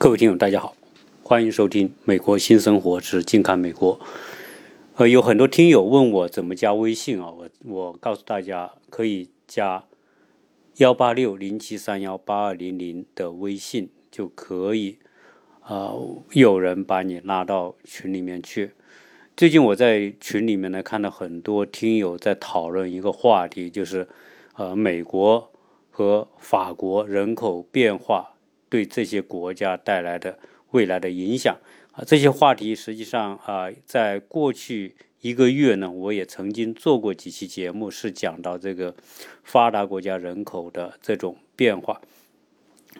各位听友，大家好，欢迎收听《美国新生活之近看美国》。呃，有很多听友问我怎么加微信啊？我我告诉大家，可以加幺八六零七三幺八二零零的微信就可以。啊，有人把你拉到群里面去。最近我在群里面呢，看到很多听友在讨论一个话题，就是呃，美国和法国人口变化。对这些国家带来的未来的影响啊，这些话题实际上啊，在过去一个月呢，我也曾经做过几期节目，是讲到这个发达国家人口的这种变化，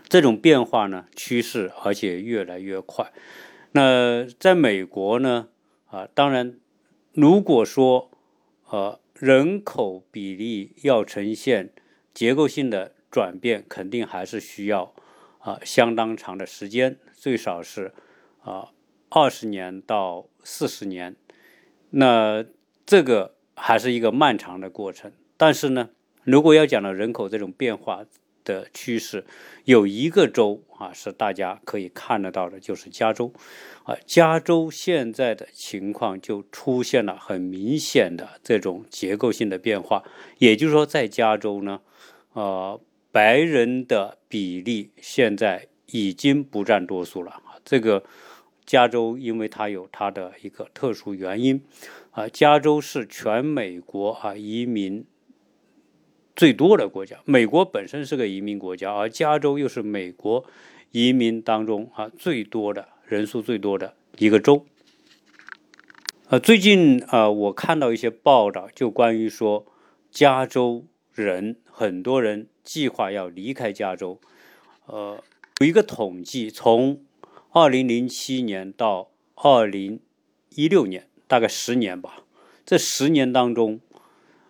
这种变化呢趋势，而且越来越快。那在美国呢啊，当然，如果说呃人口比例要呈现结构性的转变，肯定还是需要。啊，相当长的时间，最少是啊二十年到四十年，那这个还是一个漫长的过程。但是呢，如果要讲到人口这种变化的趋势，有一个州啊是大家可以看得到的，就是加州。啊，加州现在的情况就出现了很明显的这种结构性的变化。也就是说，在加州呢，呃。白人的比例现在已经不占多数了啊！这个加州，因为它有它的一个特殊原因啊，加州是全美国啊移民最多的国家。美国本身是个移民国家，而加州又是美国移民当中啊最多的人数最多的一个州。呃，最近啊，我看到一些报道，就关于说加州人很多人。计划要离开加州，呃，有一个统计，从二零零七年到二零一六年，大概十年吧。这十年当中，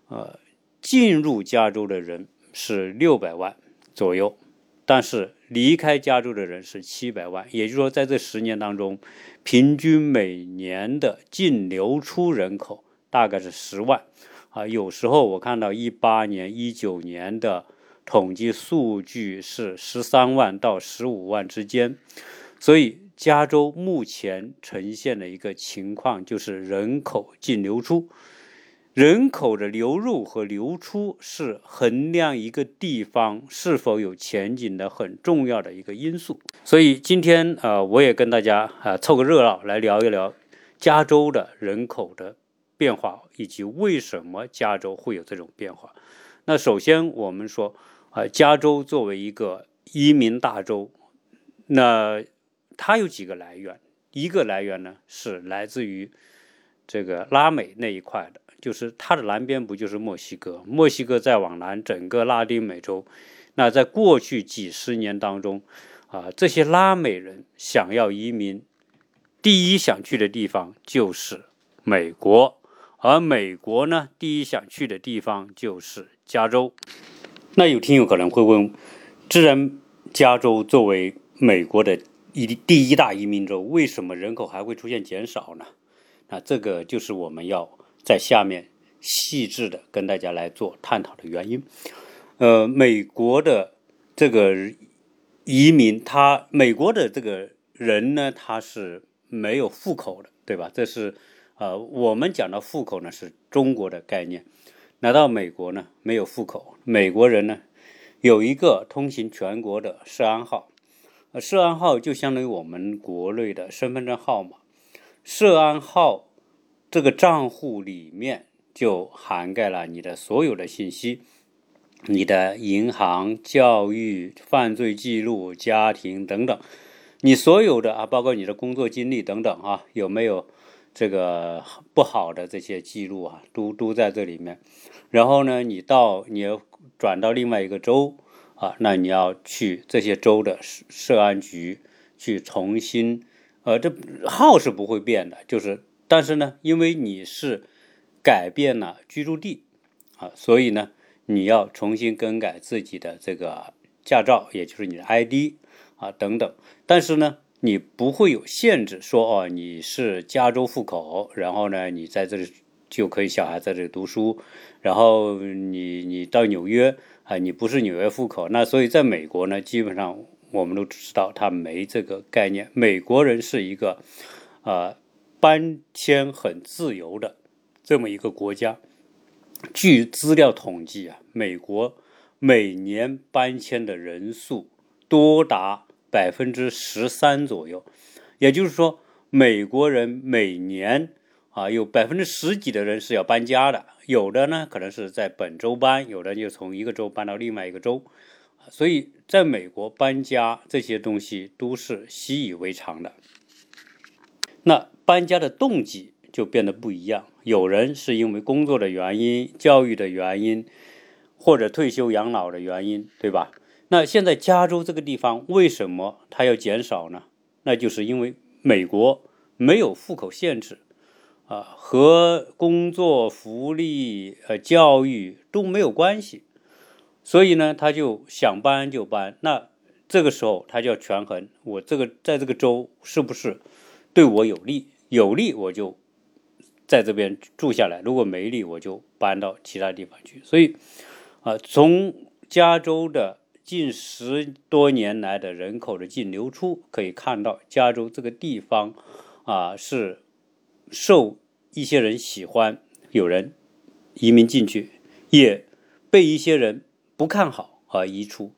呃，进入加州的人是六百万左右，但是离开加州的人是七百万。也就是说，在这十年当中，平均每年的净流出人口大概是十万。啊，有时候我看到一八年、一九年的。统计数据是十三万到十五万之间，所以加州目前呈现的一个情况就是人口净流出。人口的流入和流出是衡量一个地方是否有前景的很重要的一个因素。所以今天呃，我也跟大家啊凑个热闹来聊一聊加州的人口的变化，以及为什么加州会有这种变化。那首先我们说。啊，加州作为一个移民大州，那它有几个来源？一个来源呢是来自于这个拉美那一块的，就是它的南边不就是墨西哥？墨西哥再往南，整个拉丁美洲。那在过去几十年当中，啊，这些拉美人想要移民，第一想去的地方就是美国，而美国呢，第一想去的地方就是加州。那有听友可能会问：，既然加州作为美国的一第一大移民州，为什么人口还会出现减少呢？那这个就是我们要在下面细致的跟大家来做探讨的原因。呃，美国的这个移民，他美国的这个人呢，他是没有户口的，对吧？这是呃，我们讲的户口呢，是中国的概念。来到美国呢，没有户口。美国人呢，有一个通行全国的涉安号，呃，涉安号就相当于我们国内的身份证号码。涉安号这个账户里面就涵盖了你的所有的信息，你的银行、教育、犯罪记录、家庭等等，你所有的啊，包括你的工作经历等等啊，有没有？这个不好的这些记录啊，都都在这里面。然后呢，你到你要转到另外一个州啊，那你要去这些州的涉涉安局去重新，呃，这号是不会变的，就是但是呢，因为你是改变了居住地啊，所以呢，你要重新更改自己的这个驾照，也就是你的 ID 啊等等。但是呢。你不会有限制，说哦，你是加州户口，然后呢，你在这里就可以小孩在这里读书，然后你你到纽约啊，你不是纽约户口，那所以在美国呢，基本上我们都知道他没这个概念。美国人是一个啊搬迁很自由的这么一个国家。据资料统计啊，美国每年搬迁的人数多达百分之十三左右，也就是说，美国人每年啊有百分之十几的人是要搬家的。有的呢，可能是在本周搬，有的就从一个州搬到另外一个州。所以，在美国搬家这些东西都是习以为常的。那搬家的动机就变得不一样。有人是因为工作的原因、教育的原因，或者退休养老的原因，对吧？那现在加州这个地方为什么它要减少呢？那就是因为美国没有户口限制，啊，和工作、福利、呃教育都没有关系。所以呢，他就想搬就搬。那这个时候他就要权衡，我这个在这个州是不是对我有利？有利我就在这边住下来；如果没利，我就搬到其他地方去。所以，啊，从加州的近十多年来的人口的净流出可以看到，加州这个地方啊是受一些人喜欢，有人移民进去，也被一些人。不看好而移出，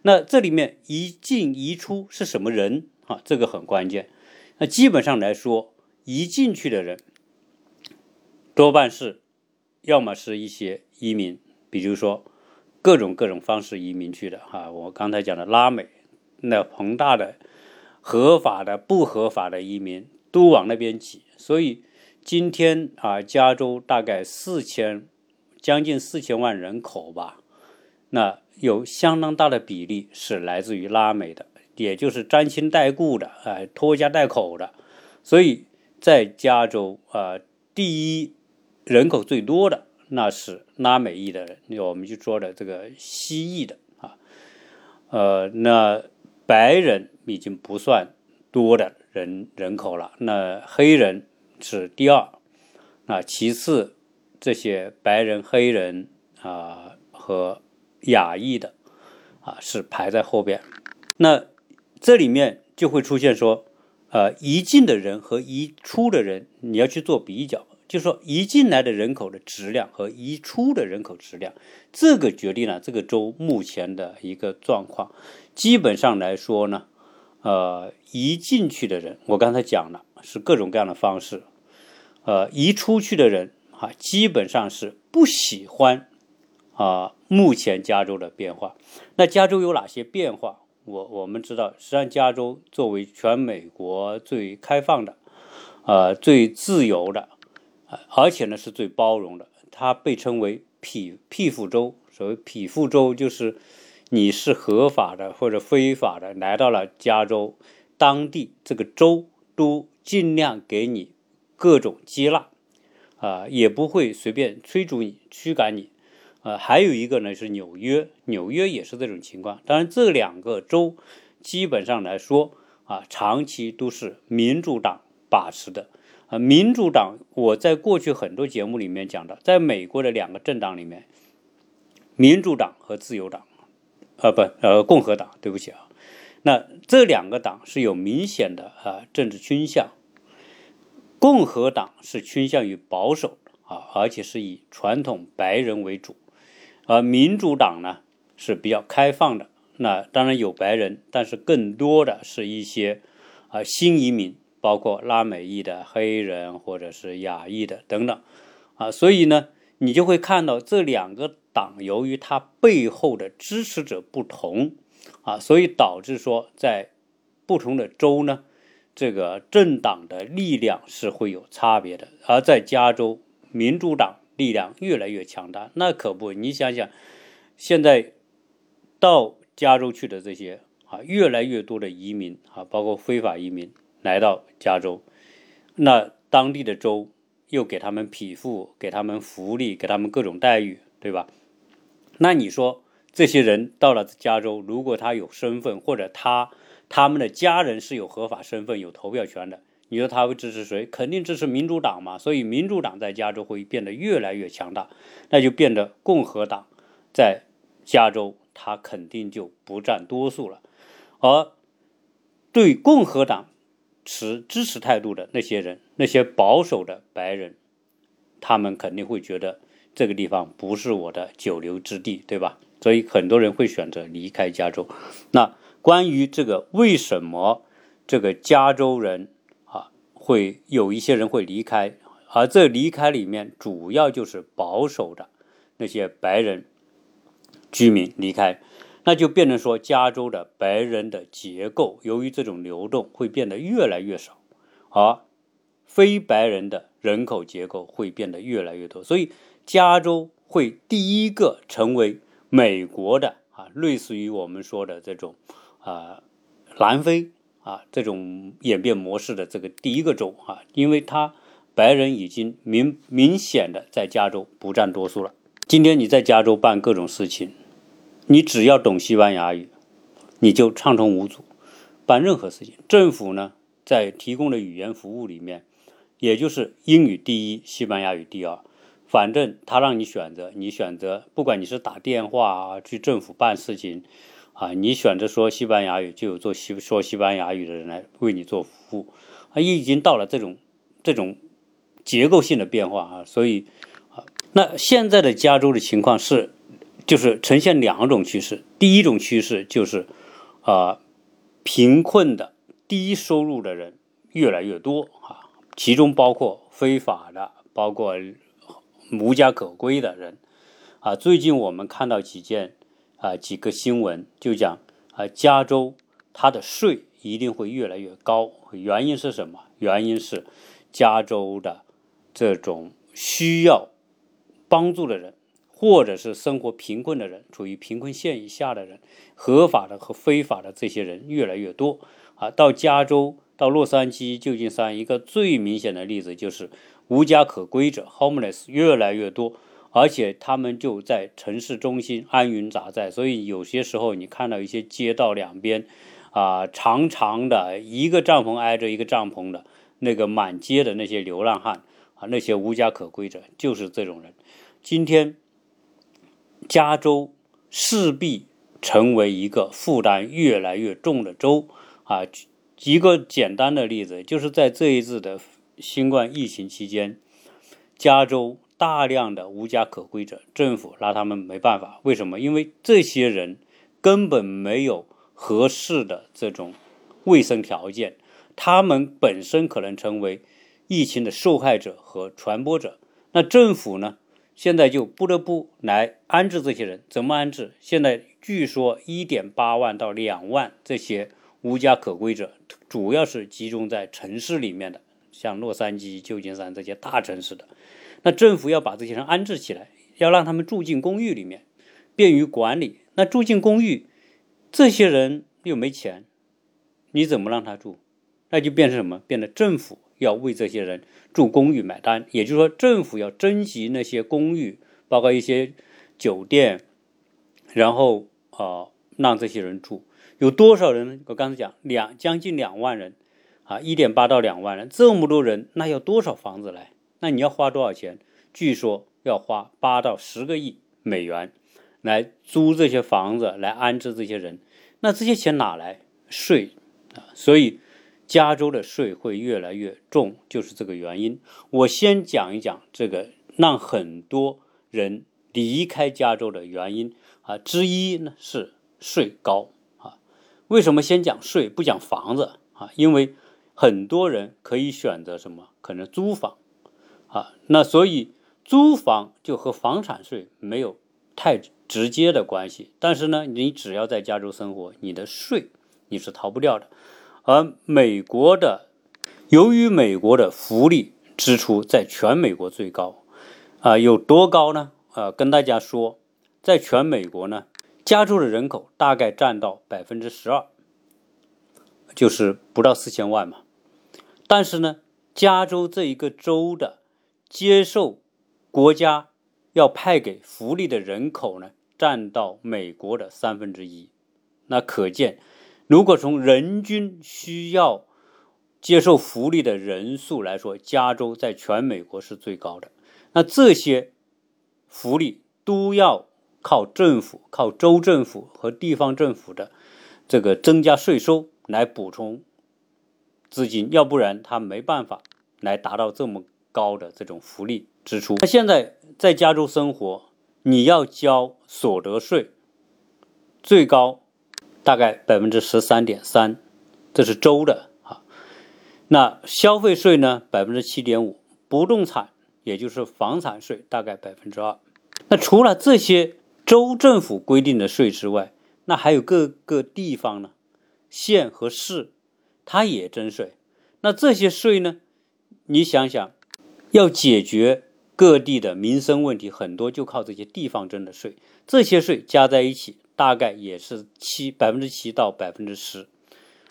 那这里面一进一出是什么人啊？这个很关键。那基本上来说，移进去的人多半是，要么是一些移民，比如说各种各种方式移民去的哈。我刚才讲的拉美，那庞大的合法的、不合法的移民都往那边挤，所以今天啊，加州大概四千，将近四千万人口吧。那有相当大的比例是来自于拉美的，也就是沾亲带故的，哎，拖家带口的。所以在加州啊，第一人口最多的那是拉美裔的人，我们就说的这个西裔的啊，呃，那白人已经不算多的人人口了，那黑人是第二，那其次这些白人、黑人啊和。亚裔的啊是排在后边，那这里面就会出现说，呃，移进的人和移出的人，你要去做比较，就说移进来的人口的质量和移出的人口质量，这个决定了这个州目前的一个状况。基本上来说呢，呃，移进去的人，我刚才讲了是各种各样的方式，呃，移出去的人啊，基本上是不喜欢。啊，目前加州的变化，那加州有哪些变化？我我们知道，实际上加州作为全美国最开放的，呃，最自由的，而且呢是最包容的，它被称为匹匹夫州。所谓匹夫州，就是你是合法的或者非法的来到了加州，当地这个州都尽量给你各种接纳，啊，也不会随便驱逐你、驱赶你。呃，还有一个呢是纽约，纽约也是这种情况。当然，这两个州基本上来说啊，长期都是民主党把持的。啊，民主党我在过去很多节目里面讲的，在美国的两个政党里面，民主党和自由党，啊不，呃，共和党，对不起啊，那这两个党是有明显的啊政治倾向，共和党是倾向于保守啊，而且是以传统白人为主。而民主党呢是比较开放的，那当然有白人，但是更多的是一些啊新移民，包括拉美裔的黑人或者是亚裔的等等啊，所以呢，你就会看到这两个党由于它背后的支持者不同啊，所以导致说在不同的州呢，这个政党的力量是会有差别的，而在加州民主党。力量越来越强大，那可不，你想想，现在到加州去的这些啊，越来越多的移民啊，包括非法移民来到加州，那当地的州又给他们匹夫，给他们福利，给他们各种待遇，对吧？那你说这些人到了加州，如果他有身份，或者他他们的家人是有合法身份、有投票权的？你说他会支持谁？肯定支持民主党嘛。所以民主党在加州会变得越来越强大，那就变得共和党在加州他肯定就不占多数了。而对共和党持支持态度的那些人，那些保守的白人，他们肯定会觉得这个地方不是我的久留之地，对吧？所以很多人会选择离开加州。那关于这个为什么这个加州人啊会有一些人会离开，而这离开里面主要就是保守的那些白人居民离开。那就变成说，加州的白人的结构，由于这种流动会变得越来越少，而非白人的人口结构会变得越来越多，所以加州会第一个成为美国的啊，类似于我们说的这种啊南非啊这种演变模式的这个第一个州啊，因为它白人已经明明显的在加州不占多数了。今天你在加州办各种事情。你只要懂西班牙语，你就畅通无阻办任何事情。政府呢，在提供的语言服务里面，也就是英语第一，西班牙语第二。反正他让你选择，你选择，不管你是打电话啊，去政府办事情啊，你选择说西班牙语，就有做西说西班牙语的人来为你做服务。啊，已经到了这种这种结构性的变化啊，所以啊，那现在的加州的情况是。就是呈现两种趋势，第一种趋势就是，啊，贫困的低收入的人越来越多啊，其中包括非法的，包括无家可归的人，啊，最近我们看到几件啊几个新闻，就讲啊，加州它的税一定会越来越高，原因是什么？原因是加州的这种需要帮助的人。或者是生活贫困的人，处于贫困线以下的人，合法的和非法的这些人越来越多啊。到加州、到洛杉矶、旧金山，一个最明显的例子就是无家可归者 （homeless） 越来越多，而且他们就在城市中心安营扎寨。所以有些时候你看到一些街道两边啊，长长的一个帐篷挨着一个帐篷的那个满街的那些流浪汉啊，那些无家可归者就是这种人。今天。加州势必成为一个负担越来越重的州啊！一个简单的例子，就是在这一次的新冠疫情期间，加州大量的无家可归者，政府拿他们没办法。为什么？因为这些人根本没有合适的这种卫生条件，他们本身可能成为疫情的受害者和传播者。那政府呢？现在就不得不来安置这些人，怎么安置？现在据说一点八万到两万这些无家可归者，主要是集中在城市里面的，像洛杉矶、旧金山这些大城市的。那政府要把这些人安置起来，要让他们住进公寓里面，便于管理。那住进公寓，这些人又没钱，你怎么让他住？那就变成什么？变得政府。要为这些人住公寓买单，也就是说，政府要征集那些公寓，包括一些酒店，然后啊，让这些人住。有多少人？我刚才讲两将近两万人，啊，一点八到两万人，这么多人，那要多少房子来？那你要花多少钱？据说要花八到十个亿美元来租这些房子，来安置这些人。那这些钱哪来？税啊，所以。加州的税会越来越重，就是这个原因。我先讲一讲这个让很多人离开加州的原因啊，之一呢是税高啊。为什么先讲税不讲房子啊？因为很多人可以选择什么？可能租房啊。那所以租房就和房产税没有太直接的关系。但是呢，你只要在加州生活，你的税你是逃不掉的。而美国的，由于美国的福利支出在全美国最高，啊，有多高呢？啊，跟大家说，在全美国呢，加州的人口大概占到百分之十二，就是不到四千万嘛。但是呢，加州这一个州的接受国家要派给福利的人口呢，占到美国的三分之一，那可见。如果从人均需要接受福利的人数来说，加州在全美国是最高的。那这些福利都要靠政府、靠州政府和地方政府的这个增加税收来补充资金，要不然他没办法来达到这么高的这种福利支出。那现在在加州生活，你要交所得税，最高大概百分之十三点三，这是州的啊。那消费税呢，百分之七点五，不动产也就是房产税大概百分之二。那除了这些州政府规定的税之外，那还有各个地方呢，县和市，它也征税。那这些税呢，你想想，要解决各地的民生问题，很多就靠这些地方征的税。这些税加在一起，大概也是七百分之七到百分之十。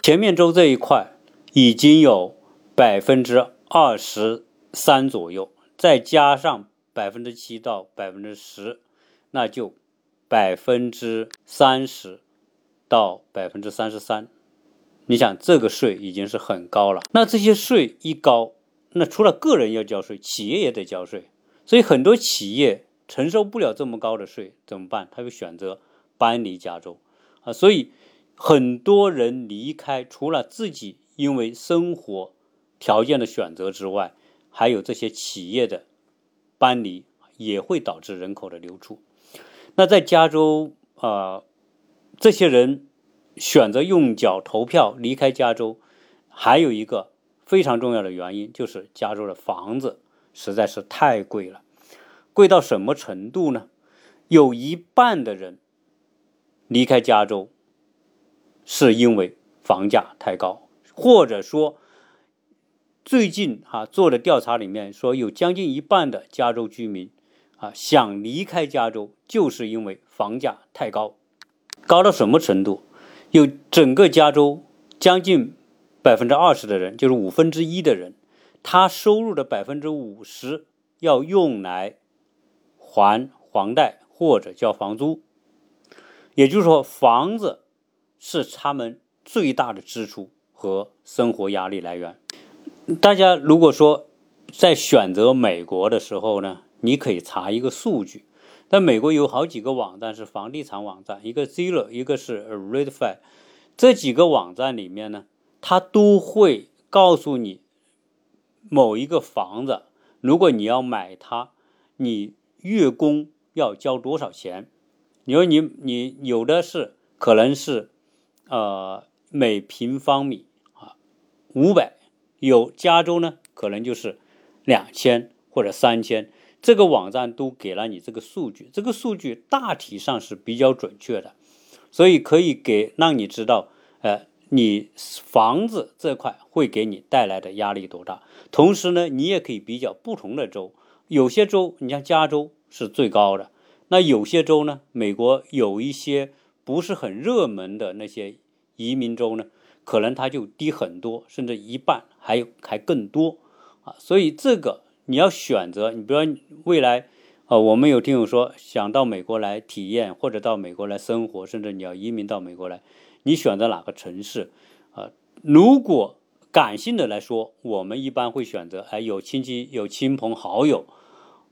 前面州这一块已经有百分之二十三左右，再加上百分之七到百分之十，那就。百分之三十到百分之三十三，你想这个税已经是很高了。那这些税一高，那除了个人要交税，企业也得交税。所以很多企业承受不了这么高的税，怎么办？他会选择搬离加州啊。所以很多人离开，除了自己因为生活条件的选择之外，还有这些企业的搬离，也会导致人口的流出。那在加州啊，这些人选择用脚投票离开加州，还有一个非常重要的原因，就是加州的房子实在是太贵了，贵到什么程度呢？有一半的人离开加州，是因为房价太高，或者说最近啊做的调查里面说，有将近一半的加州居民。啊，想离开加州，就是因为房价太高，高到什么程度？有整个加州将近百分之二十的人，就是五分之一的人，他收入的百分之五十要用来还房贷或者交房租，也就是说，房子是他们最大的支出和生活压力来源。大家如果说在选择美国的时候呢？你可以查一个数据，在美国有好几个网站是房地产网站，一个 Zillow，一个是 Redfin，这几个网站里面呢，它都会告诉你某一个房子，如果你要买它，你月供要交多少钱？你说你你有的是可能是呃每平方米啊五百，有加州呢可能就是两千或者三千。这个网站都给了你这个数据，这个数据大体上是比较准确的，所以可以给让你知道，呃，你房子这块会给你带来的压力多大。同时呢，你也可以比较不同的州，有些州，你像加州是最高的，那有些州呢，美国有一些不是很热门的那些移民州呢，可能它就低很多，甚至一半，还有还更多啊，所以这个。你要选择，你比如说未来，呃，我们有听友说想到美国来体验，或者到美国来生活，甚至你要移民到美国来，你选择哪个城市？啊，如果感性的来说，我们一般会选择，哎，有亲戚、有亲朋好友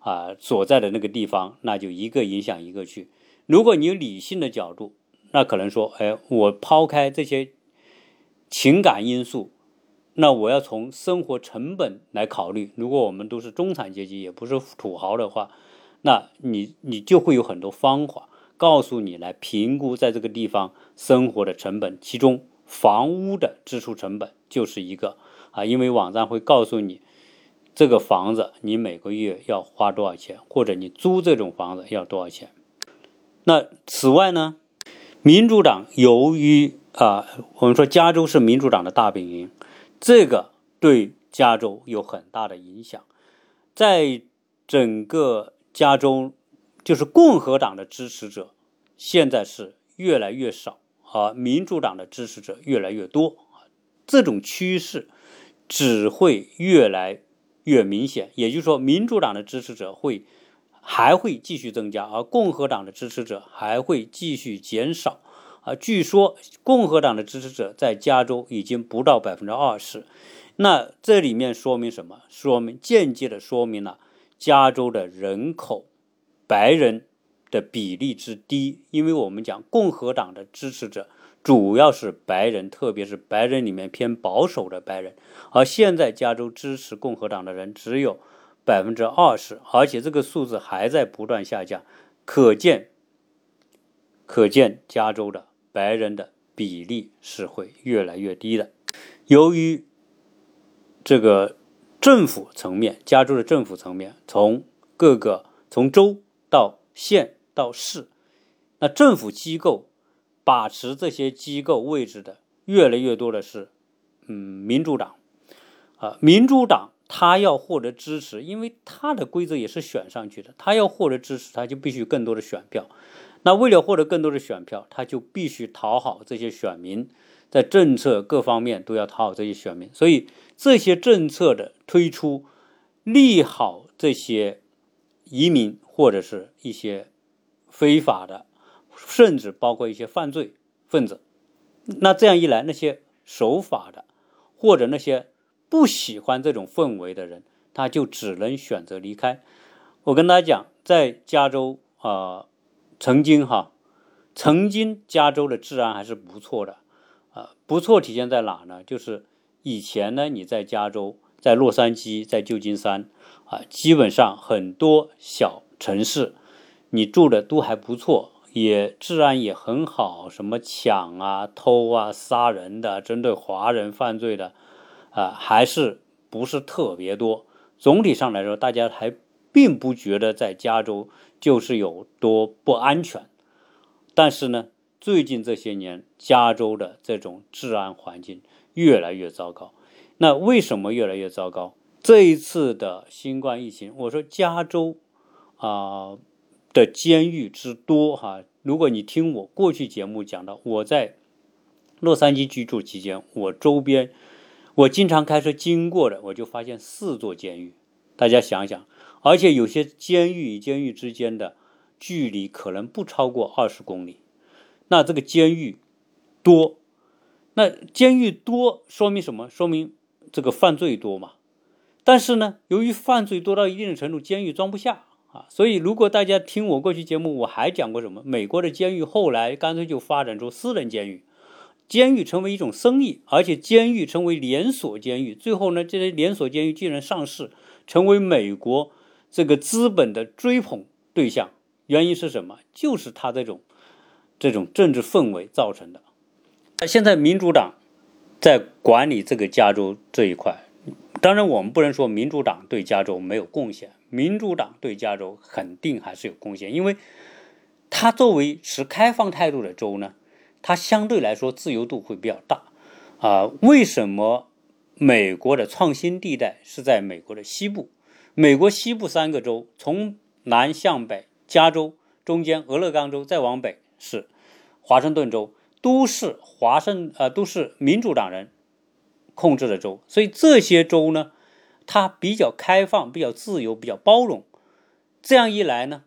啊所在的那个地方，那就一个影响一个去。如果你有理性的角度，那可能说，哎，我抛开这些情感因素。那我要从生活成本来考虑，如果我们都是中产阶级，也不是土豪的话，那你你就会有很多方法告诉你来评估在这个地方生活的成本，其中房屋的支出成本就是一个啊，因为网站会告诉你这个房子你每个月要花多少钱，或者你租这种房子要多少钱。那此外呢，民主党由于啊，我们说加州是民主党的大本营。这个对加州有很大的影响，在整个加州，就是共和党的支持者现在是越来越少，啊民主党的支持者越来越多，这种趋势只会越来越明显。也就是说，民主党的支持者会还会继续增加，而共和党的支持者还会继续减少。啊，据说共和党的支持者在加州已经不到百分之二十，那这里面说明什么？说明间接的说明了加州的人口白人的比例之低，因为我们讲共和党的支持者主要是白人，特别是白人里面偏保守的白人。而现在加州支持共和党的人只有百分之二十，而且这个数字还在不断下降，可见，可见加州的白人的比例是会越来越低的。由于这个政府层面，加州的政府层面，从各个从州到县到市，那政府机构。把持这些机构位置的越来越多的是，嗯，民主党，啊，民主党他要获得支持，因为他的规则也是选上去的，他要获得支持，他就必须更多的选票。那为了获得更多的选票，他就必须讨好这些选民，在政策各方面都要讨好这些选民。所以这些政策的推出，利好这些移民或者是一些非法的。甚至包括一些犯罪分子，那这样一来，那些守法的或者那些不喜欢这种氛围的人，他就只能选择离开。我跟大家讲，在加州啊，曾经哈，曾经加州的治安还是不错的啊，不错体现在哪呢？就是以前呢，你在加州，在洛杉矶，在旧金山啊，基本上很多小城市，你住的都还不错。也治安也很好，什么抢啊、偷啊、杀人的，针对华人犯罪的，啊，还是不是特别多。总体上来说，大家还并不觉得在加州就是有多不安全。但是呢，最近这些年，加州的这种治安环境越来越糟糕。那为什么越来越糟糕？这一次的新冠疫情，我说加州啊。的监狱之多，哈！如果你听我过去节目讲的，我在洛杉矶居住期间，我周边我经常开车经过的，我就发现四座监狱。大家想想，而且有些监狱与监狱之间的距离可能不超过二十公里。那这个监狱多，那监狱多说明什么？说明这个犯罪多嘛？但是呢，由于犯罪多到一定的程度，监狱装不下。啊，所以如果大家听我过去节目，我还讲过什么？美国的监狱后来干脆就发展出私人监狱，监狱成为一种生意，而且监狱成为连锁监狱。最后呢，这些连锁监狱竟然上市，成为美国这个资本的追捧对象。原因是什么？就是他这种这种政治氛围造成的。现在民主党在管理这个加州这一块，当然我们不能说民主党对加州没有贡献。民主党对加州肯定还是有贡献，因为它作为持开放态度的州呢，它相对来说自由度会比较大。啊，为什么美国的创新地带是在美国的西部？美国西部三个州，从南向北，加州中间俄勒冈州，再往北是华盛顿州，都是华盛呃都是民主党人控制的州，所以这些州呢。它比较开放，比较自由，比较包容。这样一来呢，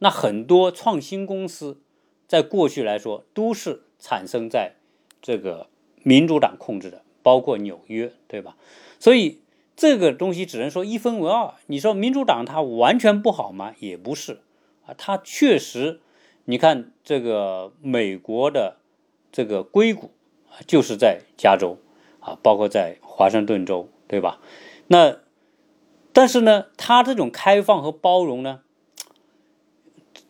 那很多创新公司在过去来说都是产生在这个民主党控制的，包括纽约，对吧？所以这个东西只能说一分为二。你说民主党它完全不好吗？也不是啊，它确实，你看这个美国的这个硅谷就是在加州啊，包括在华盛顿州，对吧？那，但是呢，他这种开放和包容呢，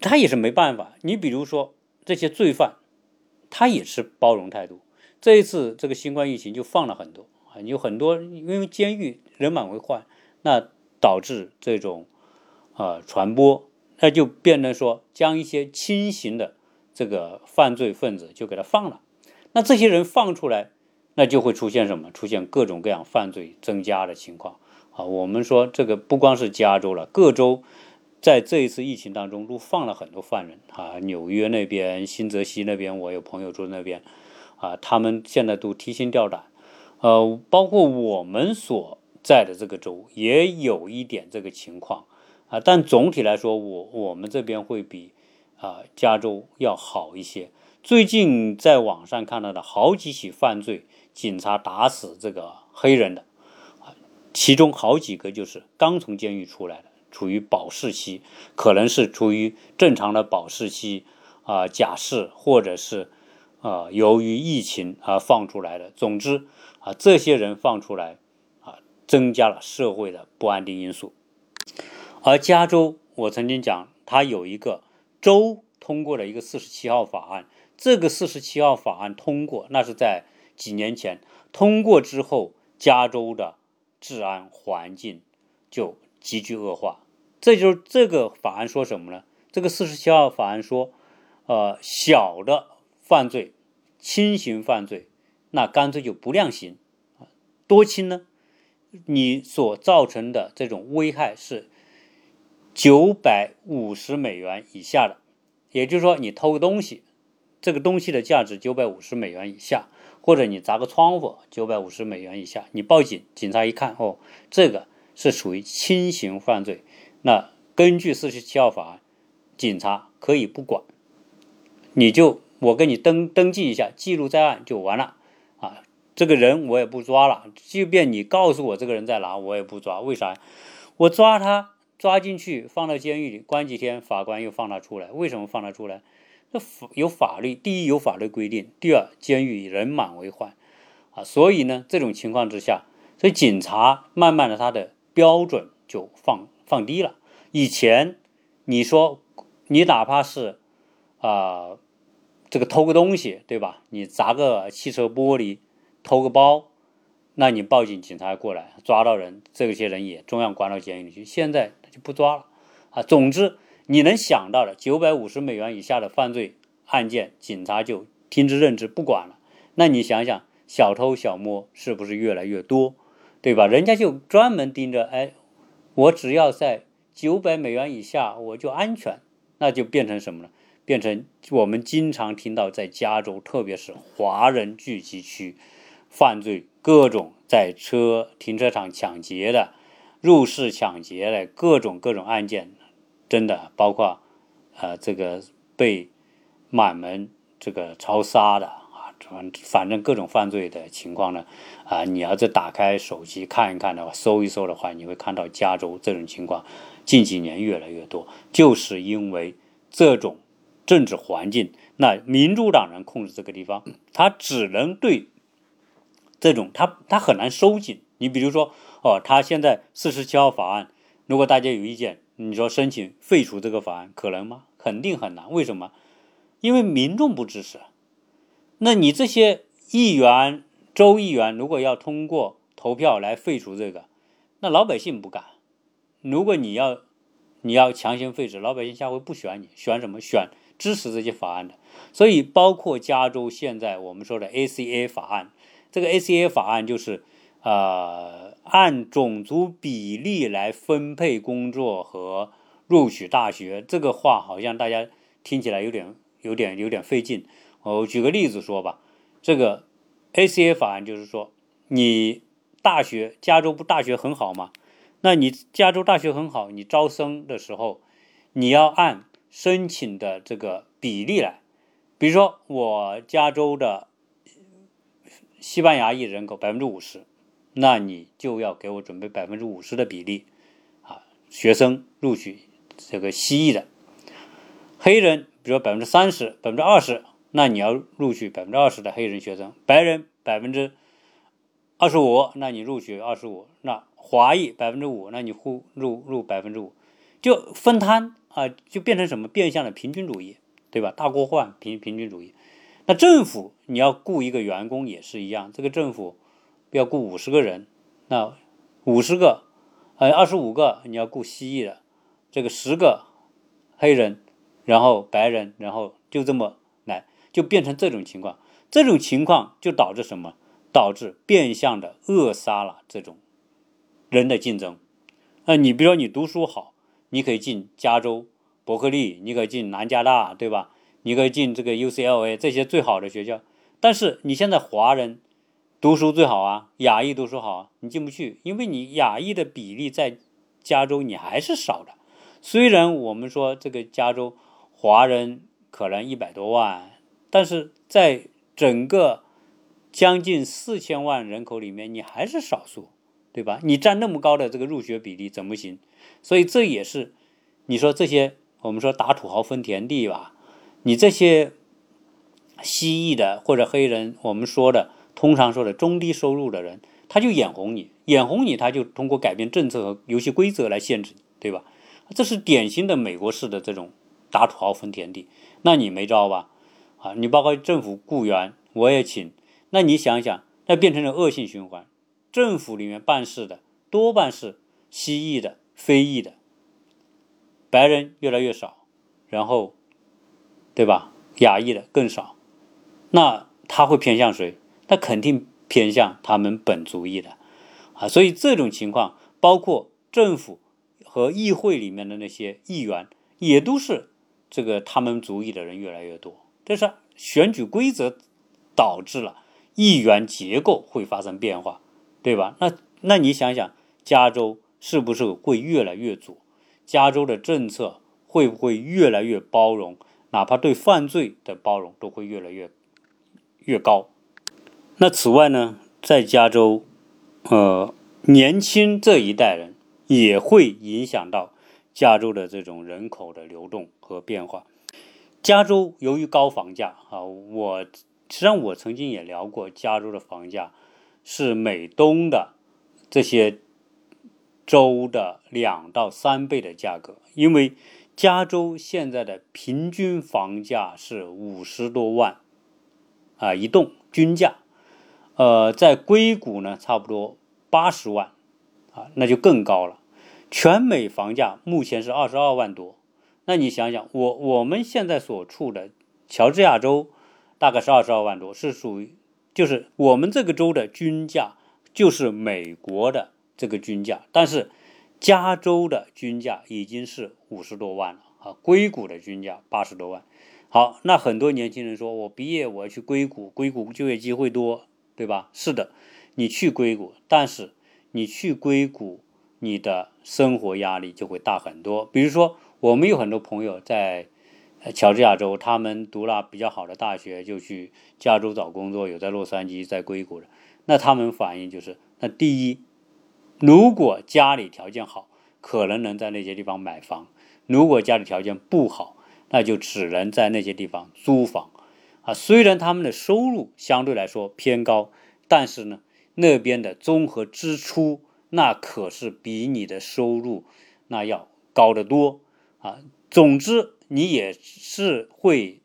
他也是没办法。你比如说这些罪犯，他也是包容态度。这一次这个新冠疫情就放了很多啊，有很多因为监狱人满为患，那导致这种啊传播，那就变成说将一些轻型的这个犯罪分子就给他放了。那这些人放出来。那就会出现什么？出现各种各样犯罪增加的情况啊！我们说这个不光是加州了，各州在这一次疫情当中都放了很多犯人啊。纽约那边、新泽西那边，我有朋友住那边啊，他们现在都提心吊胆。呃，包括我们所在的这个州也有一点这个情况啊，但总体来说，我我们这边会比啊加州要好一些。最近在网上看到的好几起犯罪。警察打死这个黑人的，其中好几个就是刚从监狱出来的，处于保释期，可能是处于正常的保释期啊，假释或者是啊，由于疫情而放出来的。总之啊，这些人放出来啊，增加了社会的不安定因素。而加州，我曾经讲，它有一个州通过了一个四十七号法案。这个四十七号法案通过，那是在几年前通过之后，加州的治安环境就急剧恶化。这就是这个法案说什么呢？这个四十七号法案说，呃，小的犯罪、轻刑犯罪，那干脆就不量刑多轻呢？你所造成的这种危害是九百五十美元以下的，也就是说，你偷个东西。这个东西的价值九百五十美元以下，或者你砸个窗户九百五十美元以下，你报警，警察一看，哦，这个是属于轻刑犯罪，那根据四十七号法案，警察可以不管，你就我给你登登记一下，记录在案就完了啊。这个人我也不抓了，即便你告诉我这个人在哪，我也不抓。为啥？我抓他抓进去放到监狱里关几天，法官又放他出来，为什么放他出来？这法有法律，第一有法律规定，第二监狱人满为患，啊，所以呢，这种情况之下，所以警察慢慢的他的标准就放放低了。以前你说你哪怕是啊这个偷个东西，对吧？你砸个汽车玻璃，偷个包，那你报警，警察过来抓到人，这些人也照样关到监狱里去。现在他就不抓了，啊，总之。你能想到的九百五十美元以下的犯罪案件，警察就听之任之不管了。那你想想，小偷小摸是不是越来越多，对吧？人家就专门盯着，哎，我只要在九百美元以下，我就安全。那就变成什么呢？变成我们经常听到在加州，特别是华人聚集区，犯罪各种在车停车场抢劫的、入室抢劫的各种各种案件。真的包括，呃，这个被满门这个抄杀的啊，反反正各种犯罪的情况呢，啊，你要是打开手机看一看的话，搜一搜的话，你会看到加州这种情况近几年越来越多，就是因为这种政治环境，那民主党人控制这个地方，他只能对这种他他很难收紧。你比如说，哦，他现在四十七号法案，如果大家有意见。你说申请废除这个法案可能吗？肯定很难。为什么？因为民众不支持。那你这些议员、州议员如果要通过投票来废除这个，那老百姓不敢。如果你要你要强行废止，老百姓下回不选你，选什么？选支持这些法案的。所以，包括加州现在我们说的 ACA 法案，这个 ACA 法案就是啊。按种族比例来分配工作和录取大学，这个话好像大家听起来有点、有点、有点费劲。我举个例子说吧，这个 ACA 法案就是说，你大学加州不大学很好吗？那你加州大学很好，你招生的时候，你要按申请的这个比例来。比如说，我加州的西班牙裔人口百分之五十。那你就要给我准备百分之五十的比例，啊，学生录取这个西裔的黑人，比如百分之三十、百分之二十，那你要录取百分之二十的黑人学生；白人百分之二十五，那你录取二十五；那华裔百分之五，那你户入入百分之五，就分摊啊，就变成什么变相的平均主义，对吧？大锅饭平平均主义。那政府你要雇一个员工也是一样，这个政府。要雇五十个人，那五十个，呃，二十五个你要雇西裔的，这个十个黑人，然后白人，然后就这么来，就变成这种情况。这种情况就导致什么？导致变相的扼杀了这种人的竞争。那你比如说你读书好，你可以进加州伯克利，你可以进南加大，对吧？你可以进这个 UCLA 这些最好的学校。但是你现在华人。读书最好啊，亚裔读书好，你进不去，因为你亚裔的比例在加州你还是少的。虽然我们说这个加州华人可能一百多万，但是在整个将近四千万人口里面，你还是少数，对吧？你占那么高的这个入学比例怎么行？所以这也是你说这些我们说打土豪分田地吧，你这些西裔的或者黑人，我们说的通常说的中低收入的人，他就眼红你，眼红你，他就通过改变政策和游戏规则来限制你，对吧？这是典型的美国式的这种打土豪分田地，那你没招吧？啊，你包括政府雇员，我也请，那你想想，那变成了恶性循环，政府里面办事的多半是西裔的、非裔的，白人越来越少，然后，对吧？亚裔的更少。那他会偏向谁？那肯定偏向他们本族裔的，啊，所以这种情况，包括政府和议会里面的那些议员，也都是这个他们族裔的人越来越多。这是选举规则导致了议员结构会发生变化，对吧？那那你想想，加州是不是会越来越左？加州的政策会不会越来越包容？哪怕对犯罪的包容都会越来越。越高。那此外呢，在加州，呃，年轻这一代人也会影响到加州的这种人口的流动和变化。加州由于高房价啊，我实际上我曾经也聊过，加州的房价是美东的这些州的两到三倍的价格，因为加州现在的平均房价是五十多万。啊，一栋均价，呃，在硅谷呢，差不多八十万，啊，那就更高了。全美房价目前是二十二万多，那你想想，我我们现在所处的乔治亚州大概是二十二万多，是属于就是我们这个州的均价就是美国的这个均价，但是加州的均价已经是五十多万了啊，硅谷的均价八十多万。好，那很多年轻人说，我毕业我要去硅谷，硅谷就业机会多，对吧？是的，你去硅谷，但是你去硅谷，你的生活压力就会大很多。比如说，我们有很多朋友在乔治亚州，他们读了比较好的大学，就去加州找工作，有在洛杉矶、在硅谷的。那他们反映就是，那第一，如果家里条件好，可能能在那些地方买房；如果家里条件不好，那就只能在那些地方租房，啊，虽然他们的收入相对来说偏高，但是呢，那边的综合支出那可是比你的收入那要高得多，啊，总之你也是会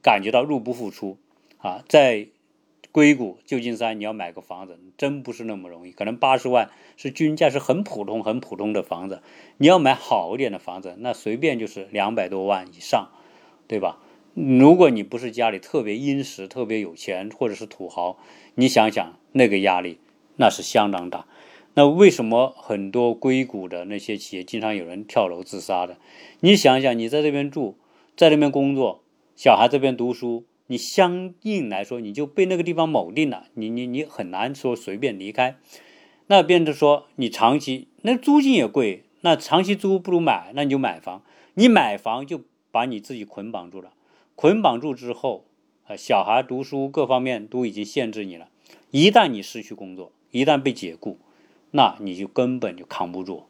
感觉到入不敷出，啊，在。硅谷、旧金山，你要买个房子，真不是那么容易。可能八十万是均价，是很普通、很普通的房子。你要买好一点的房子，那随便就是两百多万以上，对吧？如果你不是家里特别殷实、特别有钱，或者是土豪，你想想那个压力，那是相当大。那为什么很多硅谷的那些企业经常有人跳楼自杀的？你想想，你在这边住，在那边工作，小孩这边读书。你相应来说，你就被那个地方锚定了，你你你很难说随便离开。那变成说你长期那租金也贵，那长期租不如买，那你就买房。你买房就把你自己捆绑住了，捆绑住之后，啊，小孩读书各方面都已经限制你了。一旦你失去工作，一旦被解雇，那你就根本就扛不住，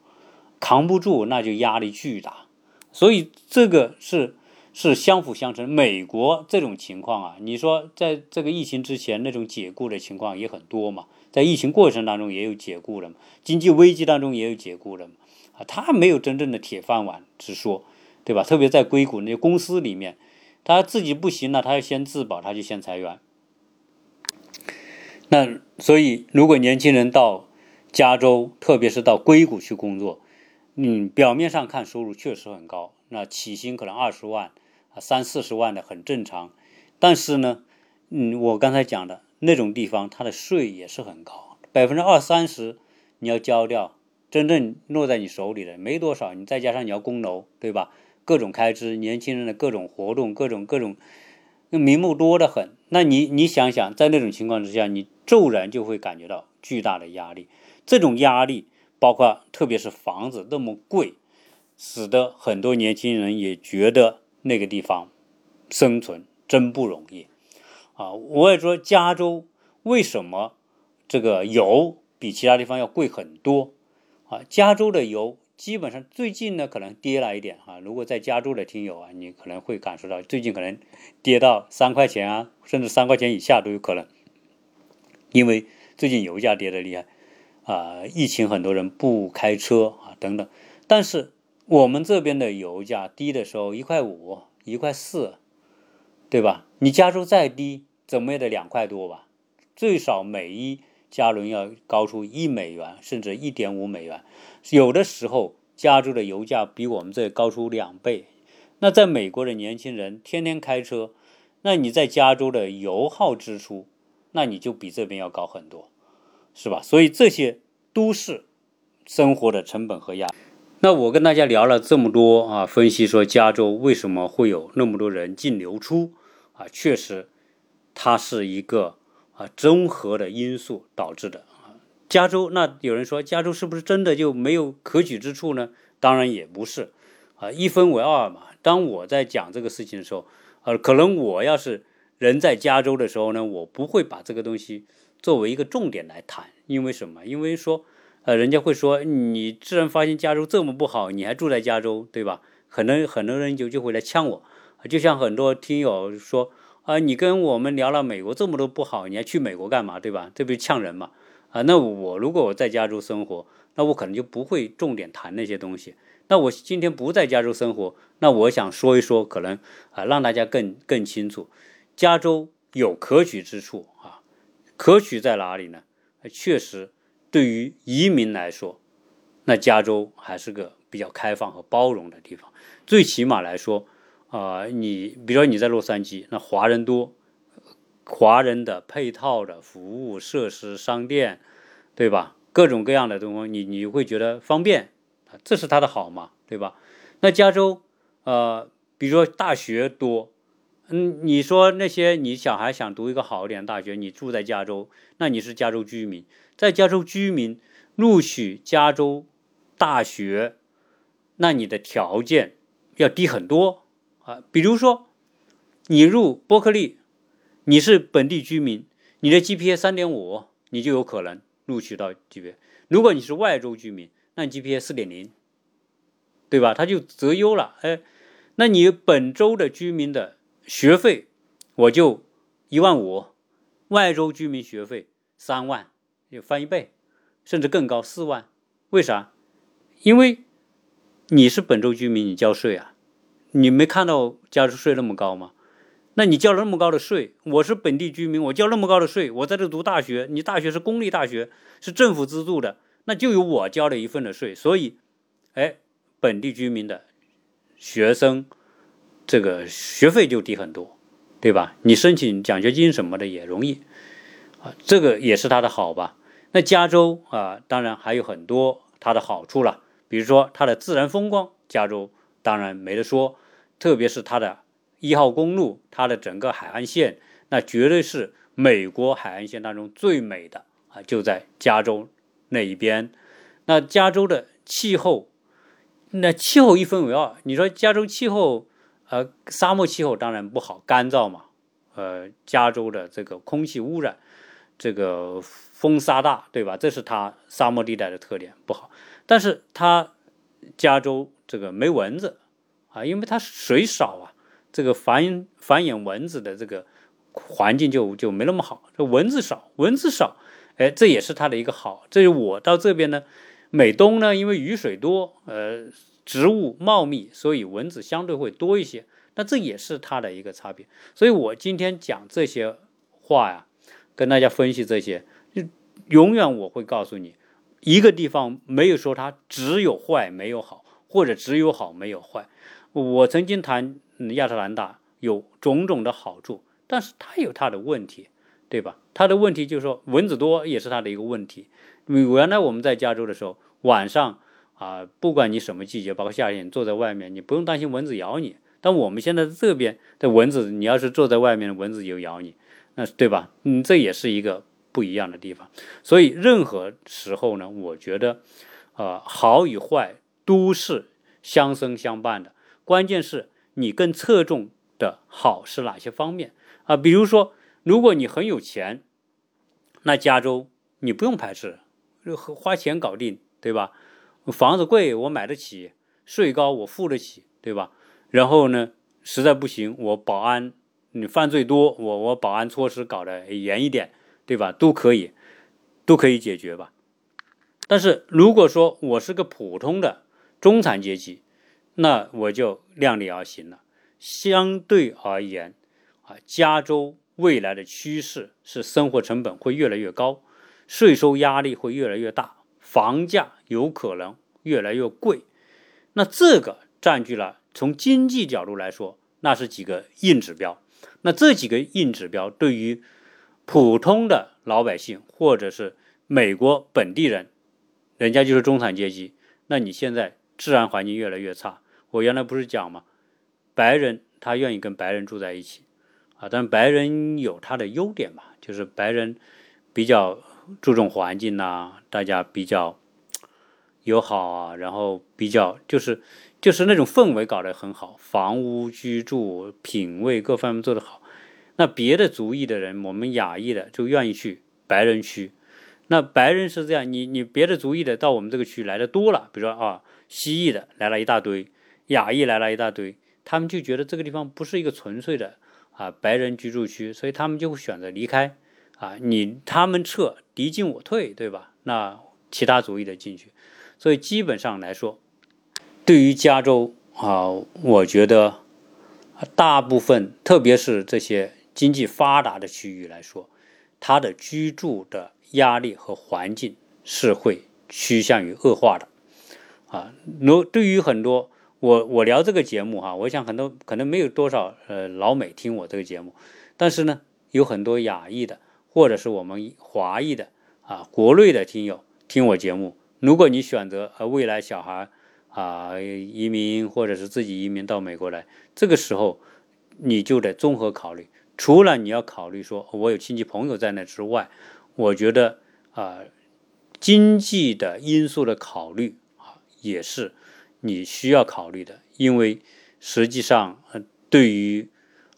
扛不住那就压力巨大。所以这个是。是相辅相成。美国这种情况啊，你说在这个疫情之前那种解雇的情况也很多嘛，在疫情过程当中也有解雇的嘛，经济危机当中也有解雇的嘛，啊，他没有真正的铁饭碗之说，对吧？特别在硅谷那些公司里面，他自己不行了，他要先自保，他就先裁员。那所以，如果年轻人到加州，特别是到硅谷去工作，嗯，表面上看收入确实很高，那起薪可能二十万。三四十万的很正常，但是呢，嗯，我刚才讲的那种地方，它的税也是很高，百分之二三十你要交掉，真正落在你手里的没多少，你再加上你要供楼，对吧？各种开支，年轻人的各种活动，各种各种，名目多得很。那你你想想，在那种情况之下，你骤然就会感觉到巨大的压力，这种压力包括特别是房子那么贵，使得很多年轻人也觉得。那个地方生存真不容易啊！我也说，加州为什么这个油比其他地方要贵很多啊？加州的油基本上最近呢可能跌了一点啊。如果在加州的听友啊，你可能会感受到最近可能跌到三块钱啊，甚至三块钱以下都有可能，因为最近油价跌得厉害啊，疫情很多人不开车啊等等。但是我们这边的油价低的时候一块五、一块四，对吧？你加州再低，怎么也得两块多吧？最少每一。加仑要高出一美元，甚至一点五美元，有的时候加州的油价比我们这高出两倍。那在美国的年轻人天天开车，那你在加州的油耗支出，那你就比这边要高很多，是吧？所以这些都市生活的成本和压力。那我跟大家聊了这么多啊，分析说加州为什么会有那么多人进流出啊，确实它是一个。啊，综合的因素导致的啊。加州那有人说，加州是不是真的就没有可取之处呢？当然也不是啊，一分为二嘛。当我在讲这个事情的时候，呃，可能我要是人在加州的时候呢，我不会把这个东西作为一个重点来谈，因为什么？因为说，呃，人家会说你自然发现加州这么不好，你还住在加州，对吧？可能很多人就就会来呛我，就像很多听友说。啊，你跟我们聊了美国这么多不好，你还去美国干嘛？对吧？这不是呛人嘛？啊，那我如果我在加州生活，那我可能就不会重点谈那些东西。那我今天不在加州生活，那我想说一说，可能啊，让大家更更清楚，加州有可取之处啊。可取在哪里呢？确实，对于移民来说，那加州还是个比较开放和包容的地方。最起码来说。啊，你比如说你在洛杉矶，那华人多，华人的配套的服务设施、商店，对吧？各种各样的东西，你你会觉得方便，这是它的好嘛，对吧？那加州，呃，比如说大学多，嗯，你说那些你小孩想读一个好一点的大学，你住在加州，那你是加州居民，在加州居民录取加州大学，那你的条件要低很多。啊，比如说，你入伯克利，你是本地居民，你的 GPA 三点五，你就有可能录取到 GPA。如果你是外州居民，那 GPA 四点零，对吧？他就择优了。哎，那你本州的居民的学费，我就一万五，外州居民学费三万，就翻一倍，甚至更高四万。为啥？因为你是本州居民，你交税啊。你没看到加州税那么高吗？那你交了那么高的税，我是本地居民，我交那么高的税，我在这读大学，你大学是公立大学，是政府资助的，那就有我交了一份的税，所以，哎，本地居民的学生这个学费就低很多，对吧？你申请奖学金什么的也容易啊，这个也是它的好吧？那加州啊，当然还有很多它的好处了，比如说它的自然风光，加州当然没得说。特别是它的一号公路，它的整个海岸线，那绝对是美国海岸线当中最美的啊，就在加州那一边。那加州的气候，那气候一分为二。你说加州气候，呃，沙漠气候当然不好，干燥嘛。呃，加州的这个空气污染，这个风沙大，对吧？这是它沙漠地带的特点，不好。但是它加州这个没蚊子。啊，因为它水少啊，这个繁繁衍蚊子的这个环境就就没那么好。这蚊子少，蚊子少，哎，这也是它的一个好。这是我到这边呢，美东呢，因为雨水多，呃，植物茂密，所以蚊子相对会多一些。那这也是它的一个差别。所以我今天讲这些话呀，跟大家分析这些，永远我会告诉你，一个地方没有说它只有坏没有好，或者只有好没有坏。我曾经谈亚特兰大有种种的好处，但是它有它的问题，对吧？它的问题就是说蚊子多也是它的一个问题。原来我们在加州的时候，晚上啊，不管你什么季节，包括夏天，坐在外面，你不用担心蚊子咬你。但我们现在这边的蚊子，你要是坐在外面，蚊子就咬你，那对吧？嗯，这也是一个不一样的地方。所以任何时候呢，我觉得，呃，好与坏都是相生相伴的。关键是你更侧重的好是哪些方面啊？比如说，如果你很有钱，那加州你不用排斥，花钱搞定，对吧？房子贵我买得起，税高我付得起，对吧？然后呢，实在不行，我保安你犯罪多，我我保安措施搞得严一点，对吧？都可以，都可以解决吧。但是如果说我是个普通的中产阶级，那我就量力而行了。相对而言，啊，加州未来的趋势是生活成本会越来越高，税收压力会越来越大，房价有可能越来越贵。那这个占据了从经济角度来说，那是几个硬指标。那这几个硬指标对于普通的老百姓或者是美国本地人，人家就是中产阶级。那你现在治安环境越来越差。我原来不是讲吗？白人他愿意跟白人住在一起啊，但白人有他的优点嘛，就是白人比较注重环境呐，大家比较友好啊，然后比较就是就是那种氛围搞得很好，房屋居住品味各方面做得好。那别的族裔的人，我们亚裔的就愿意去白人区。那白人是这样，你你别的族裔的到我们这个区来的多了，比如说啊，西裔的来了一大堆，亚裔来了一大堆。他们就觉得这个地方不是一个纯粹的啊白人居住区，所以他们就会选择离开啊。你他们撤，敌进我退，对吧？那其他族裔的进去，所以基本上来说，对于加州啊，我觉得大部分，特别是这些经济发达的区域来说，它的居住的压力和环境是会趋向于恶化的啊。如对于很多。我我聊这个节目哈，我想很多可能没有多少呃老美听我这个节目，但是呢，有很多亚裔的或者是我们华裔的啊国内的听友听我节目。如果你选择呃未来小孩啊移民或者是自己移民到美国来，这个时候你就得综合考虑。除了你要考虑说我有亲戚朋友在那之外，我觉得啊经济的因素的考虑啊也是。你需要考虑的，因为实际上，呃，对于，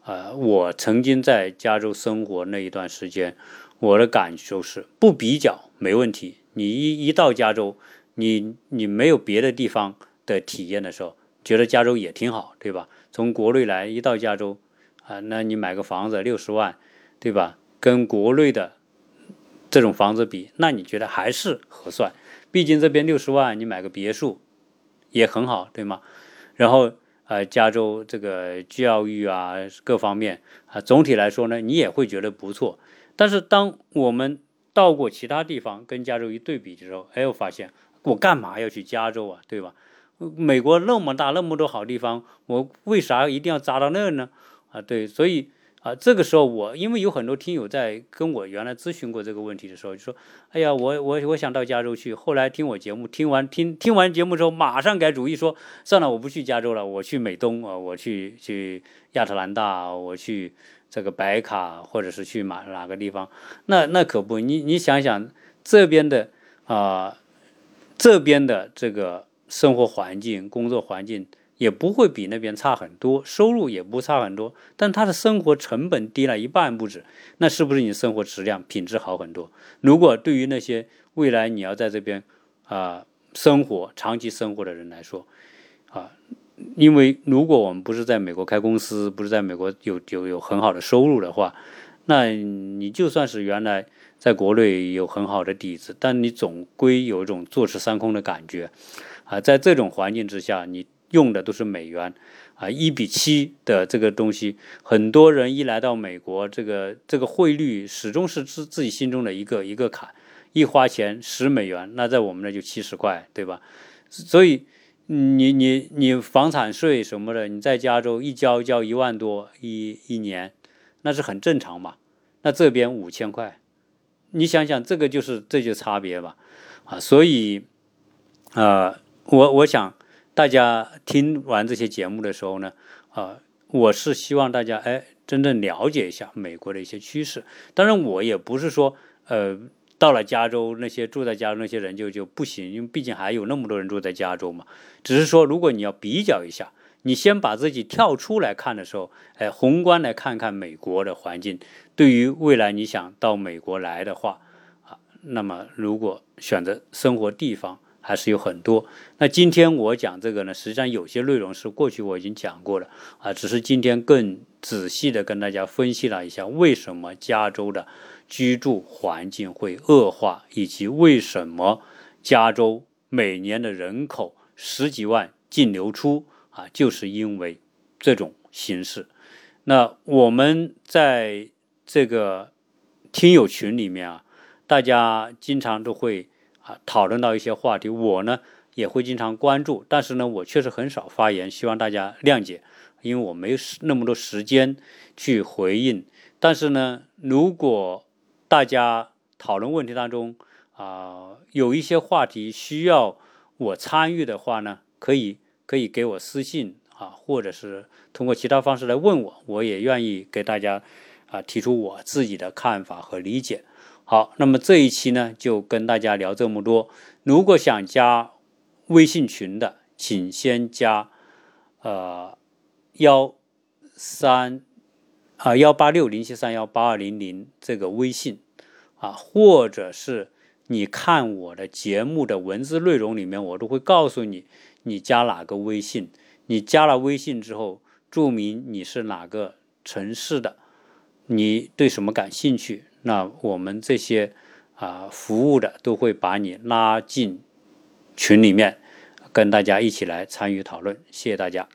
呃，我曾经在加州生活那一段时间，我的感受是不比较没问题。你一一到加州，你你没有别的地方的体验的时候，觉得加州也挺好，对吧？从国内来一到加州，啊，那你买个房子六十万，对吧？跟国内的这种房子比，那你觉得还是合算？毕竟这边六十万你买个别墅。也很好，对吗？然后，呃，加州这个教育啊，各方面啊，总体来说呢，你也会觉得不错。但是，当我们到过其他地方跟加州一对比的时候，哎，我发现我干嘛要去加州啊，对吧？美国那么大，那么多好地方，我为啥一定要扎到那儿呢？啊，对，所以。啊，这个时候我因为有很多听友在跟我原来咨询过这个问题的时候，就说：“哎呀，我我我想到加州去。”后来听我节目，听完听听完节目之后，马上改主意说：“算了，我不去加州了，我去美东啊，我去去亚特兰大，我去这个白卡，或者是去哪哪个地方？那那可不，你你想想这边的啊，这边的这个生活环境、工作环境。”也不会比那边差很多，收入也不差很多，但他的生活成本低了一半不止，那是不是你生活质量品质好很多？如果对于那些未来你要在这边啊生活长期生活的人来说，啊，因为如果我们不是在美国开公司，不是在美国有有有很好的收入的话，那你就算是原来在国内有很好的底子，但你总归有一种坐吃山空的感觉啊，在这种环境之下，你。用的都是美元，啊，一比七的这个东西，很多人一来到美国，这个这个汇率始终是自自己心中的一个一个坎，一花钱十美元，那在我们那就七十块，对吧？所以你你你房产税什么的，你在加州一交交一万多一一年，那是很正常嘛。那这边五千块，你想想这个就是这就差别吧，啊，所以啊，我我想。大家听完这些节目的时候呢，啊，我是希望大家哎，真正了解一下美国的一些趋势。当然，我也不是说，呃，到了加州那些住在加州那些人就就不行，因为毕竟还有那么多人住在加州嘛。只是说，如果你要比较一下，你先把自己跳出来看的时候，哎，宏观来看看美国的环境，对于未来你想到美国来的话，啊，那么如果选择生活地方。还是有很多。那今天我讲这个呢，实际上有些内容是过去我已经讲过了啊，只是今天更仔细的跟大家分析了一下为什么加州的居住环境会恶化，以及为什么加州每年的人口十几万净流出啊，就是因为这种形式。那我们在这个听友群里面啊，大家经常都会啊讨论到一些话题，我呢也会经常关注，但是呢我确实很少发言，希望大家谅解，因为我没那么多时间去回应。但是呢，如果大家讨论问题当中啊有一些话题需要我参与的话呢，可以可以给我私信。啊，或者是通过其他方式来问我，我也愿意给大家啊提出我自己的看法和理解。好，那么这一期呢就跟大家聊这么多。如果想加微信群的，请先加呃幺三啊幺八六零七三幺八二零零这个微信啊，或者是你看我的节目的文字内容里面，我都会告诉你你加哪个微信。你加了微信之后，注明你是哪个城市的，你对什么感兴趣，那我们这些啊服务的都会把你拉进群里面，跟大家一起来参与讨论。谢谢大家。